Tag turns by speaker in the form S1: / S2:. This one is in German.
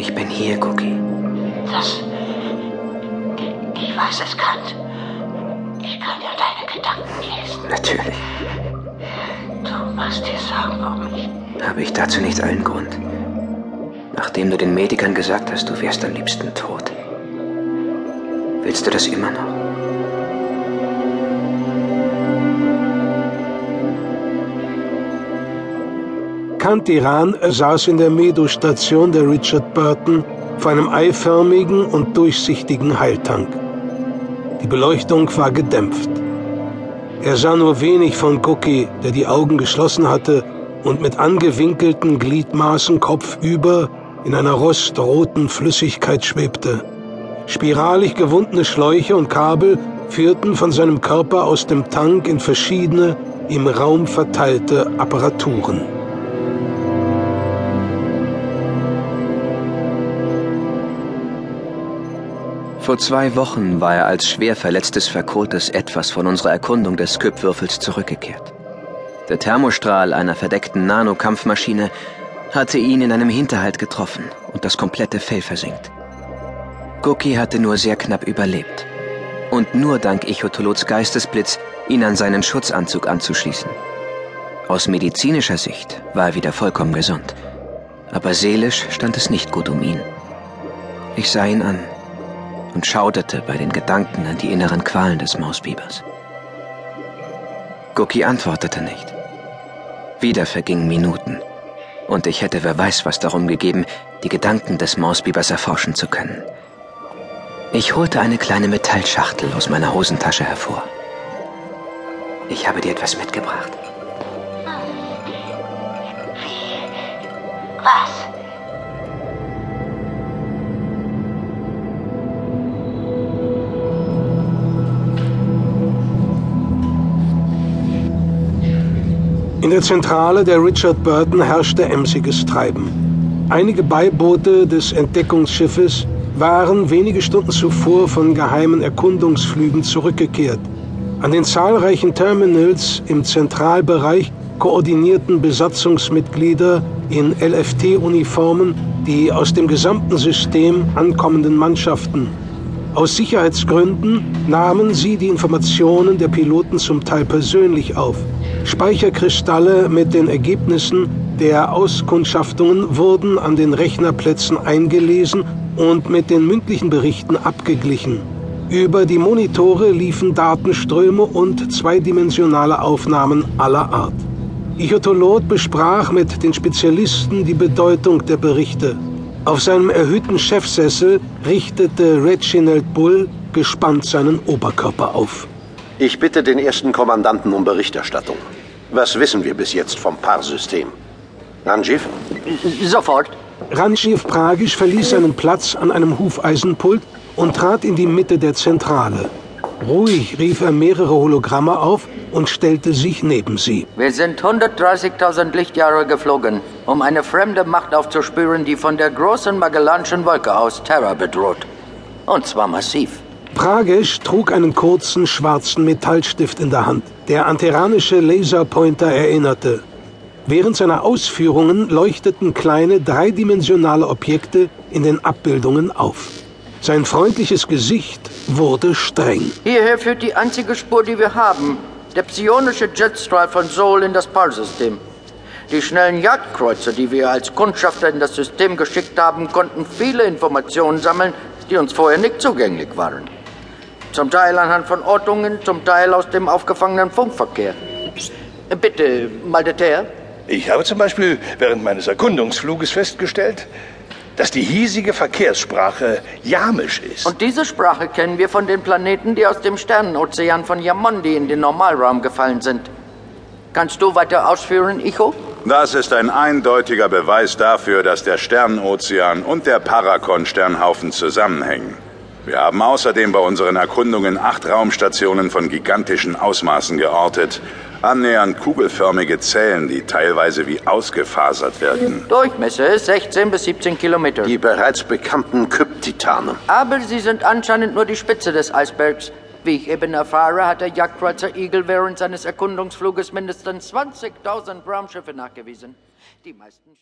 S1: Ich bin hier, Cookie.
S2: Das. Ich weiß es, Kant. Ich kann ja deine Gedanken lesen.
S1: Natürlich.
S2: Du machst dir Sorgen um mich.
S1: Habe ich dazu nicht allen Grund. Nachdem du den Medikern gesagt hast, du wärst am liebsten tot. Willst du das immer noch?
S3: Kantiran saß in der Medo-Station der Richard Burton vor einem eiförmigen und durchsichtigen Heiltank. Die Beleuchtung war gedämpft. Er sah nur wenig von Cookie, der die Augen geschlossen hatte und mit angewinkelten Gliedmaßen kopfüber in einer rostroten Flüssigkeit schwebte. Spiralig gewundene Schläuche und Kabel führten von seinem Körper aus dem Tank in verschiedene, im Raum verteilte Apparaturen.
S1: Vor zwei Wochen war er als schwer verletztes verkohltes Etwas von unserer Erkundung des Kypwürfels zurückgekehrt. Der Thermostrahl einer verdeckten Nanokampfmaschine hatte ihn in einem Hinterhalt getroffen und das komplette Fell versenkt. Cookie hatte nur sehr knapp überlebt. Und nur dank Ichotolots Geistesblitz ihn an seinen Schutzanzug anzuschließen. Aus medizinischer Sicht war er wieder vollkommen gesund. Aber seelisch stand es nicht gut um ihn. Ich sah ihn an und schauderte bei den Gedanken an die inneren Qualen des Mausbibers. Cookie antwortete nicht. Wieder vergingen Minuten, und ich hätte wer weiß was darum gegeben, die Gedanken des Mausbibers erforschen zu können. Ich holte eine kleine Metallschachtel aus meiner Hosentasche hervor. Ich habe dir etwas mitgebracht.
S2: Was?
S3: In der Zentrale der Richard Burton herrschte emsiges Treiben. Einige Beiboote des Entdeckungsschiffes waren wenige Stunden zuvor von geheimen Erkundungsflügen zurückgekehrt. An den zahlreichen Terminals im Zentralbereich koordinierten Besatzungsmitglieder in LFT-Uniformen die aus dem gesamten System ankommenden Mannschaften. Aus Sicherheitsgründen nahmen sie die Informationen der Piloten zum Teil persönlich auf. Speicherkristalle mit den Ergebnissen der Auskundschaftungen wurden an den Rechnerplätzen eingelesen und mit den mündlichen Berichten abgeglichen. Über die Monitore liefen Datenströme und zweidimensionale Aufnahmen aller Art. Ichotolot besprach mit den Spezialisten die Bedeutung der Berichte. Auf seinem erhöhten Chefsessel richtete Reginald Bull gespannt seinen Oberkörper auf.
S4: Ich bitte den ersten Kommandanten um Berichterstattung. Was wissen wir bis jetzt vom PAR-System? Ranjiv?
S5: Sofort.
S3: Ranjiv Pragisch verließ seinen Platz an einem Hufeisenpult und trat in die Mitte der Zentrale. Ruhig rief er mehrere Hologramme auf und stellte sich neben sie.
S5: Wir sind 130.000 Lichtjahre geflogen, um eine fremde Macht aufzuspüren, die von der großen Magellanischen Wolke aus Terra bedroht. Und zwar massiv.
S3: Pragesch trug einen kurzen schwarzen Metallstift in der Hand, der an terranische Laserpointer erinnerte. Während seiner Ausführungen leuchteten kleine dreidimensionale Objekte in den Abbildungen auf. Sein freundliches Gesicht wurde streng.
S5: Hierher führt die einzige Spur, die wir haben. Der psionische Jetstrahl von Sol in das PAL-System. Die schnellen Jagdkreuzer, die wir als Kundschafter in das System geschickt haben, konnten viele Informationen sammeln, die uns vorher nicht zugänglich waren. Zum Teil anhand von Ortungen, zum Teil aus dem aufgefangenen Funkverkehr. Bitte, Maldeter.
S6: Ich habe zum Beispiel während meines Erkundungsfluges festgestellt, dass die hiesige Verkehrssprache Yamisch ist.
S5: Und diese Sprache kennen wir von den Planeten, die aus dem Sternenozean von Yamondi in den Normalraum gefallen sind. Kannst du weiter ausführen, Icho?
S7: Das ist ein eindeutiger Beweis dafür, dass der Sternenozean und der Parakon-Sternhaufen zusammenhängen. Wir haben außerdem bei unseren Erkundungen acht Raumstationen von gigantischen Ausmaßen geortet, annähernd kugelförmige Zellen, die teilweise wie ausgefasert wirken.
S5: Durchmesser 16 bis 17 Kilometer.
S4: Die bereits bekannten Kyptitanen.
S5: Aber sie sind anscheinend nur die Spitze des Eisbergs. Wie ich eben erfahre, hat der Jagdkreuzer Eagle während seines Erkundungsfluges mindestens 20.000 Raumschiffe nachgewiesen. Die meisten